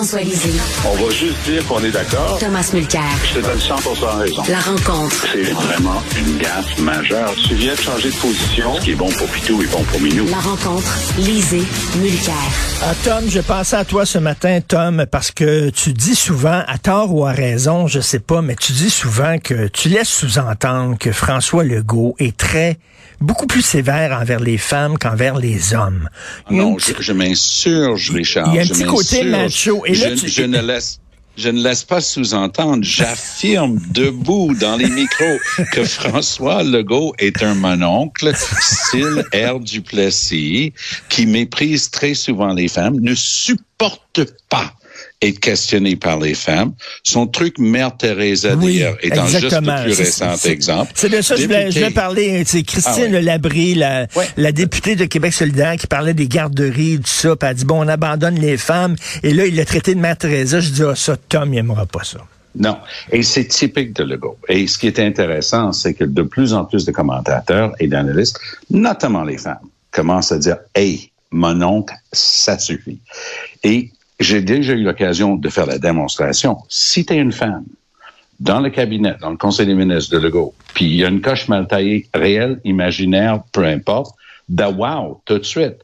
Jean-François Lisée. On va juste dire qu'on est d'accord. Thomas Mulcair. Je te donne 100 raison. La rencontre. C'est vraiment une gaffe majeure. Tu viens de changer de position. Ce qui est bon pour Pitou est bon pour Minou. La rencontre. Lisée. Mulcair. Ah, Tom, je pensais à toi ce matin, Tom, parce que tu dis souvent, à tort ou à raison, je sais pas, mais tu dis souvent que tu laisses sous-entendre que François Legault est très beaucoup plus sévère envers les femmes qu'envers les hommes. Il y a Non, je, je m'insurge, Richard. Il y a un je petit côté macho. Et là, je, tu- je ne laisse. Je ne laisse pas sous-entendre, j'affirme debout dans les micros que François Legault est un mononcle, style R. Duplessis, qui méprise très souvent les femmes, ne supporte pas être questionné par les femmes. Son truc Mère Teresa Oui, d'ailleurs étant juste plus récent exemple. C'est de ça que je voulais, je voulais parler. C'est Christine Ah. Labrie, la, la députée de Québec solidaire, qui parlait des garderies, tout ça. Puis elle dit, bon, on abandonne les femmes. Et là, il l'a traité de Mère Teresa. Je dis, ah, ça, Tom, il aimera pas ça. Non. Et c'est typique de Legault. Et ce qui est intéressant, c'est que de plus en plus de commentateurs et d'analystes, notamment les femmes, commencent à dire, hey, mon oncle, ça suffit. Et j'ai déjà eu l'occasion de faire la démonstration. Si tu es une femme, dans le cabinet, dans le conseil des ministres de Legault, puis il y a une coche mal taillée, réelle, imaginaire, peu importe, de wow, tout de suite.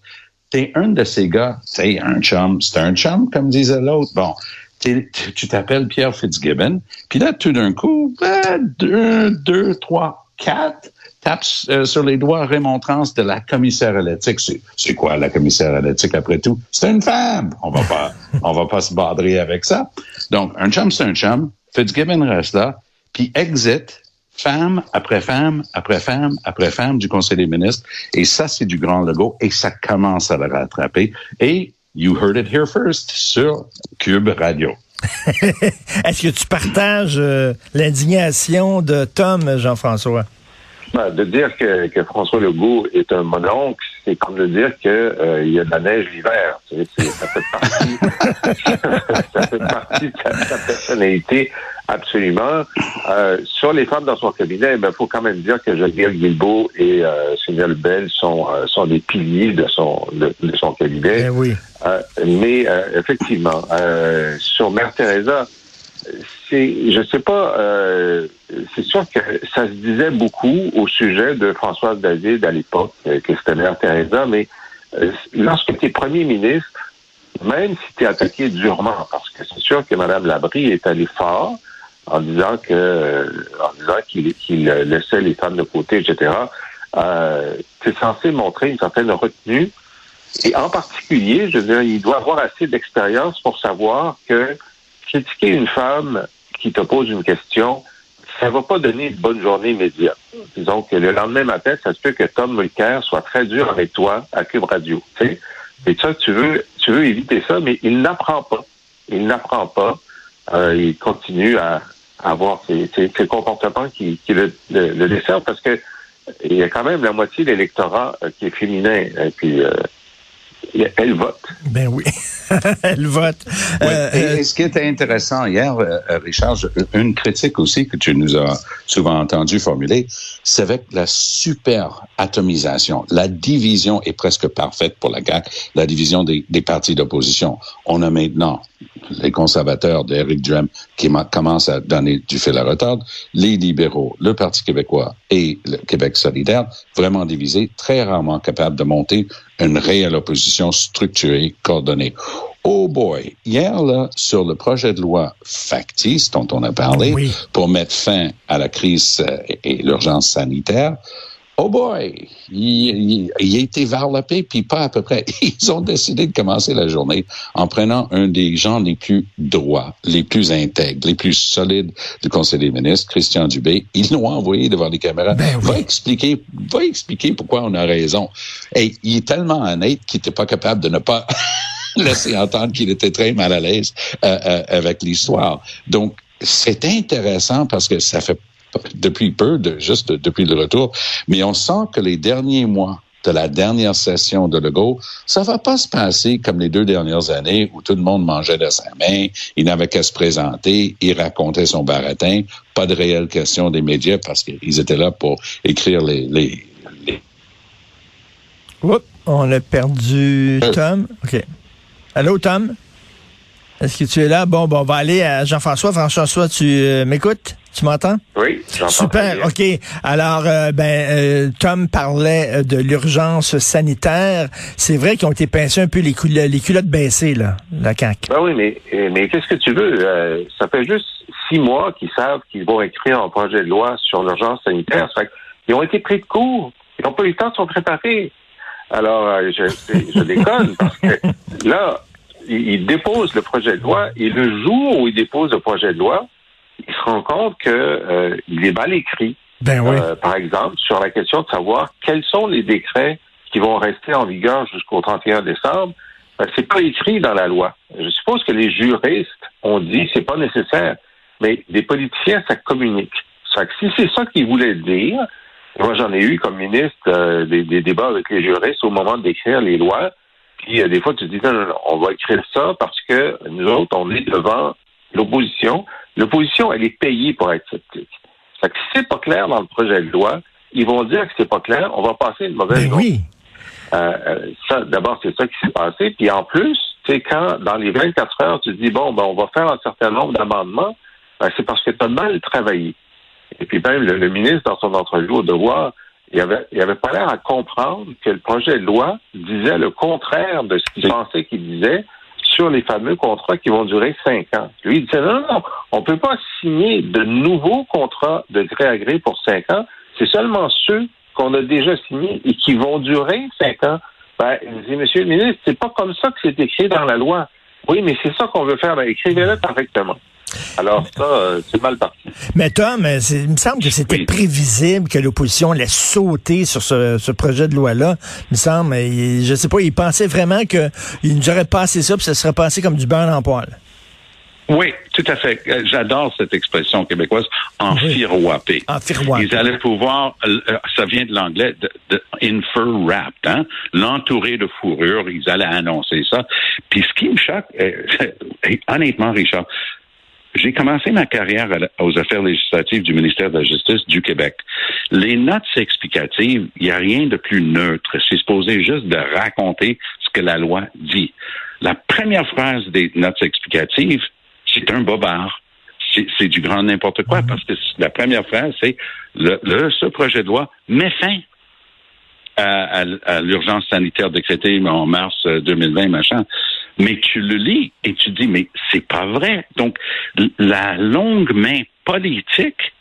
T'es un de ces gars, t'es un chum, c'est un chum, comme disait l'autre. Bon, tu t'appelles Pierre Fitzgibbon, puis là, tout d'un coup, ben, deux, deux, trois, quatre, tapes euh, sur les doigts remontrances de la commissaire à l'éthique. C'est, c'est quoi la commissaire à l'éthique après tout? C'est une femme. On va pas, on va pas se badrer avec ça. Donc, un chum, c'est un chum. Fitzgibbon reste là, puis exit femme après femme après femme après femme du Conseil des ministres. Et ça, c'est du grand logo et ça commence à le rattraper. Et you heard it here first sur Cube Radio. Est-ce que tu partages euh, l'indignation de Tom, Jean-François? Ben, de dire que, que François Legault est un mononcle, c'est comme de dire que euh, il y a de la neige l'hiver. Tu sais, ça fait partie, ça fait partie de sa, personnalité absolument. Euh, sur les femmes dans son cabinet, il faut quand même dire que Geneviève Guilbeault et euh, Sylvia Lebel sont, euh, sont des piliers de son, de, de son cabinet. Ben oui. Euh, mais euh, effectivement, euh, sur Mère Teresa, c'est, je sais pas, euh, c'est sûr que ça se disait beaucoup au sujet de Françoise David à l'époque, euh, que c'était Mère Teresa, mais euh, lorsque tu es premier ministre, même si tu es attaqué durement, parce que c'est sûr que Mme Labrie est allée fort en disant que, euh, en disant qu'il, laissait les femmes de côté, etc. Tu es censé montrer une certaine retenue et en particulier, je veux dire, il doit avoir assez d'expérience pour savoir que critiquer une femme qui te pose une question, ça va pas donner une bonne journée immédiate. Disons que le lendemain matin, ça se peut que Tom Mulcair soit très dur avec toi à Cube Radio. Tu sais? Et ça, tu veux, tu veux éviter ça, mais il n'apprend pas. Il n'apprend pas. Euh, il continue à, avoir ces, ces, ces comportements qui, qui le, le, le desservent parce que il y a quand même la moitié de l'électorat euh, qui est féminin. Et puis, euh, elle vote. Ben oui. Elle vote. Oui. Euh, et, et ce qui était intéressant hier, euh, euh, Richard, une critique aussi que tu nous as souvent entendu formuler, c'est avec la super atomisation. La division est presque parfaite pour la CAQ, la division des, des partis d'opposition. On a maintenant les conservateurs d'Éric Duhem qui commencent à donner du fil à retordre, les libéraux, le Parti québécois et le Québec solidaire, vraiment divisés, très rarement capables de monter une réelle opposition structurée, coordonnée. Oh boy, hier, là, sur le projet de loi factice dont on a parlé Oui. pour mettre fin à la crise euh, et l'urgence sanitaire, Oh boy, il, il, a été varlopé, puis pas à peu près. Ils ont décidé de commencer la journée en prenant un des gens les plus droits, les plus intègres, les plus solides du Conseil des ministres, Christian Dubé. Ils l'ont envoyé devant les caméras. Ben oui. Va expliquer, va expliquer pourquoi on a raison. Et il est tellement honnête qu'il n'était pas capable de ne pas laisser entendre qu'il était très mal à l'aise euh, euh, avec l'histoire. Donc, c'est intéressant parce que ça fait depuis peu, de, juste depuis le retour, mais on sent que les derniers mois de la dernière session de Legault, ça va pas se passer comme les deux dernières années où tout le monde mangeait de sa main, il n'avait qu'à se présenter, il racontait son baratin, pas de réelle question des médias parce qu'ils étaient là pour écrire les... les, les... Oups, on a perdu Euh. Tom. OK. Allô, Tom? Est-ce que tu es là? Bon, bon, on va aller à Jean-François. Jean-François, tu euh, m'écoutes? Tu m'entends? Oui, j'entends Super. OK. Alors, euh, ben, euh, Tom parlait euh, de l'urgence sanitaire. C'est vrai qu'ils ont été pincés un peu les, cul- les culottes baissées, là, la CAQ. Ben oui, mais, mais qu'est-ce que tu veux? Euh, ça fait juste six mois qu'ils savent qu'ils vont écrire un projet de loi sur l'urgence sanitaire. Ça fait qu'ils ont été pris de court. Ils n'ont pas eu le temps de se préparer. Alors, je, déconne parce que là, ils, ils déposent le projet de loi et le jour où ils déposent le projet de loi, ils se rendent compte que euh, il est mal écrit. Ben oui. Euh, par exemple, sur la question de savoir quels sont les décrets qui vont rester en vigueur jusqu'au 31 décembre, ben, c'est pas écrit dans la loi. Je suppose que les juristes ont dit c'est pas nécessaire, mais des politiciens ça communique. Ça fait que si c'est ça qu'ils voulaient dire, moi j'en ai eu comme ministre euh, des, des débats avec les juristes au moment d'écrire les lois. Puis euh, des fois tu te dis non, non, non, on va écrire ça parce que nous autres on est devant l'opposition. L'opposition elle est payée pour être sceptique. Ça fait que si c'est pas clair dans le projet de loi, ils vont dire que c'est pas clair, on va passer une mauvaise Ben journée. oui. Euh, euh, ça, d'abord, c'est ça qui s'est passé. Puis en plus, tu sais, quand dans les 24 heures, tu te dis bon, ben on va faire un certain nombre d'amendements, ben, c'est parce que tu as mal travaillé. Et puis même le, le ministre, dans son entrevue au devoir, il avait, il avait pas l'air à comprendre que le projet de loi disait le contraire de ce qu'il pensait qu'il disait sur les fameux contrats qui vont durer cinq ans. Lui, il disait non, non, on peut pas signer de nouveaux contrats de gré à gré pour cinq ans. C'est seulement ceux qu'on a déjà signés et qui vont durer cinq ans. Ben, il dit, Monsieur le ministre, c'est pas comme ça que c'est écrit dans la loi. Oui, mais c'est ça qu'on veut faire. Ben, écrivez-le correctement. Alors ça, euh, c'est mal parti. Mais Tom, euh, il me semble que c'était Oui. prévisible que l'opposition allait sauter sur ce, ce projet de loi-là. Il me semble, mais il- je sais pas, il pensait vraiment qu'il nous aurait passé ça, puis ça serait passé comme du beurre en poil. Oui, tout à fait. Euh, J'adore cette expression québécoise. En firoir. Ils allaient pouvoir, ça vient de l'anglais, de, de infer wrapped, hein, l'entourer de fourrure, ils allaient annoncer ça. Puis ce qui me choque, honnêtement, Richard, j'ai commencé ma carrière aux affaires législatives du ministère de la Justice du Québec. Les notes explicatives, il n'y a rien de plus neutre. C'est supposé juste de raconter ce que la loi dit. La première phrase des notes explicatives, c'est un bobard. C'est du grand n'importe quoi parce que la première phrase, c'est le, le- ce projet de loi met fin à, à- à l'urgence sanitaire décrétée en mars euh, 2020, machin. Mais tu le lis et tu dis, mais c'est pas vrai. Donc, la longue main politique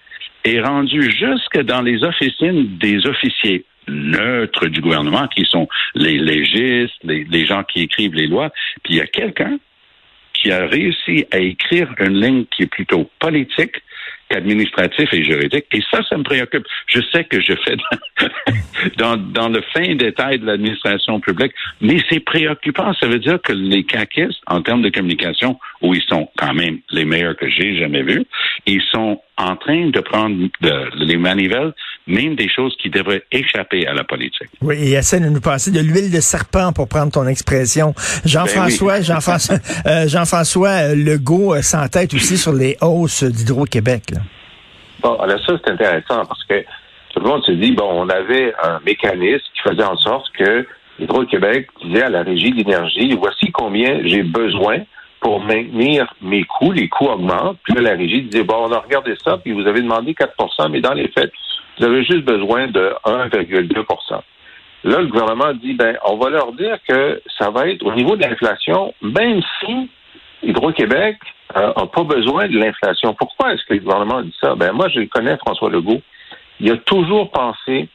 est rendue jusque dans les officines des officiers neutres du gouvernement, qui sont les légistes, les, les gens qui écrivent les lois. Puis il y a quelqu'un qui a réussi à écrire une ligne qui est plutôt politique qu'administratif et juridique. Et ça, ça me préoccupe. Je sais que je fais dans, dans le fin détail de l'administration publique, mais c'est préoccupant. Ça veut dire que les caquistes, en termes de communication, où ils sont quand même les meilleurs que j'ai jamais vus, ils sont en train de prendre les manivelles, même des choses qui devraient échapper à la politique. Oui, et essaie de nous passer de l'huile de serpent pour prendre ton expression. Jean-François, Ben oui. Jean-François, euh, Jean-François euh, Legault euh, s'entête aussi sur les hausses d'Hydro-Québec. là. Bon, alors ça, c'est intéressant parce que tout le monde se dit, bon, on avait un mécanisme qui faisait en sorte que Hydro-Québec disait à la régie d'énergie, voici combien j'ai besoin pour maintenir mes coûts, les coûts augmentent. Puis là, la régie disait, bon, on a regardé ça, puis vous avez demandé 4% mais dans les faits, vous avez juste besoin de 1,2% Là, le gouvernement dit, ben, on va leur dire que ça va être au niveau de l'inflation, même si Hydro-Québec n'a pas besoin de l'inflation. Pourquoi est-ce que le gouvernement dit ça? Ben, moi, je connais François Legault. Il a toujours pensé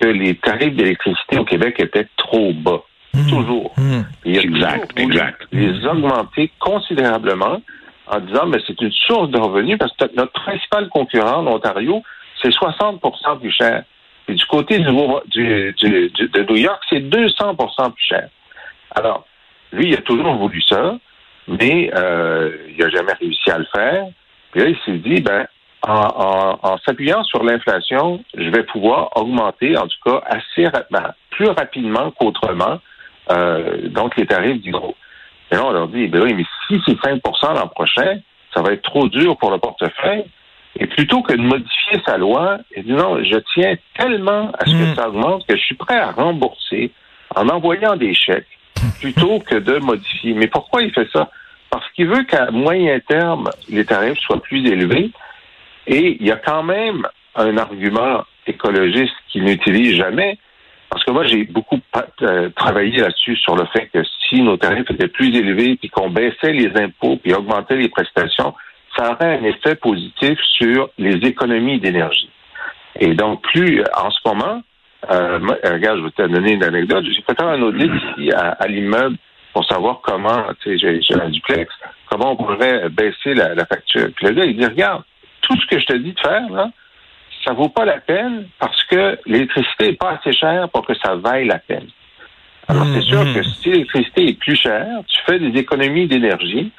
que les tarifs d'électricité au Québec étaient trop bas. Mmh. Toujours. Mmh. Il a Exact, toujours voulu exact. Les augmenter considérablement en disant, mais c'est une source de revenus parce que notre principal concurrent en Ontario, c'est 60% plus cher. Et du côté du, du, de New York, c'est 200% plus cher. Alors, lui, il a toujours voulu ça, mais euh, il n'a jamais réussi à le faire. Puis là, il s'est dit, ben, en, en- en s'appuyant sur l'inflation, je vais pouvoir augmenter, en tout cas, assez rapidement, plus rapidement qu'autrement, euh, donc les tarifs d'hydro. Et là, on leur dit, ben oui, mais si c'est 5% l'an prochain, ça va être trop dur pour le portefeuille. Et plutôt que de modifier sa loi, il dit non, je tiens tellement à ce que ça augmente que je suis prêt à rembourser en envoyant des chèques plutôt que de modifier. Mais pourquoi il fait ça? Parce qu'il veut qu'à moyen terme, les tarifs soient plus élevés. Et il y a quand même un argument écologiste qu'il n'utilise jamais. Parce que moi, j'ai beaucoup euh, travaillé là-dessus sur le fait que si nos tarifs étaient plus élevés, puis qu'on baissait les impôts, puis augmentait les prestations, ça aurait un effet positif sur les économies d'énergie. Et donc, plus en ce moment, euh, euh, regarde, je vais te donner une anecdote. J'ai fait un audit ici à, à l'immeuble pour savoir comment, tu sais, j'ai j'ai un duplex, comment on pourrait baisser la, la facture. Puis le gars, il dit, regarde, tout ce que je te dis de faire, là, ça vaut pas la peine parce que l'électricité est pas assez chère pour que ça vaille la peine. Alors, Mmh, c'est sûr mmh. que si l'électricité est plus chère, tu fais des économies d'énergie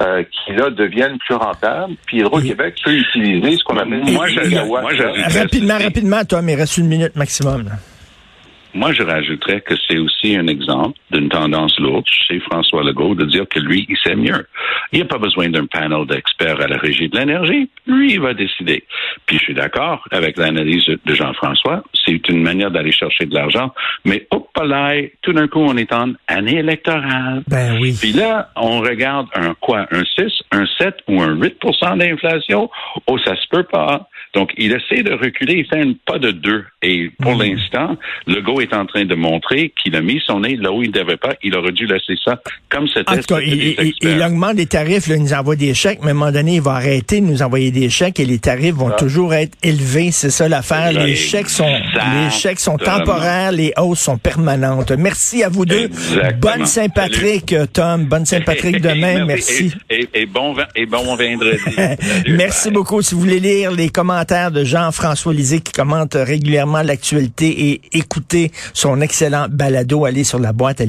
euh, qui, là, deviennent plus rentables. Puis Hydro-Québec peut utiliser ce qu'on appelle Moi, je- gigawatts. moi, je- Rapidement, rapidement, Tom, il reste une minute maximum. là. Moi, je rajouterais que c'est aussi un exemple d'une tendance lourde chez François Legault de dire que lui, il sait mieux. Il n'y a pas besoin d'un panel d'experts à la régie de l'énergie. Lui, il va décider. Puis je suis d'accord avec l'analyse de Jean-François. C'est une manière d'aller chercher de l'argent. Mais hop là, tout d'un coup, on est en année électorale. Ben oui. Puis là, on regarde un quoi? Un 6, un 7 ou un 8% d'inflation? Oh, ça se peut pas. Donc, il essaie de reculer, il fait un pas de deux. Et pour Mhm. l'instant, Legault est en train de montrer qu'il a mis son nez là où il ne devait pas. Il aurait dû laisser ça comme c'était. En tout cas, il, augmente les tarifs, là, il nous envoie des chèques, mais à un moment donné, il va arrêter de nous envoyer des chèques et les tarifs vont Ah. toujours être élevés. C'est ça l'affaire. Les chèques sont, les chèques sont temporaires, les hausses sont permanentes. Merci à vous deux. Exactement. Bonne Saint-Patrick, Tom. Bonne Saint-Patrick demain. Merci. Et, et- et bon, et bon vendredi. Salut, Merci bye. beaucoup. Si vous voulez lire les commentaires de Jean-François Lisée qui commente régulièrement l'actualité et écouter son excellent balado, allez sur la boîte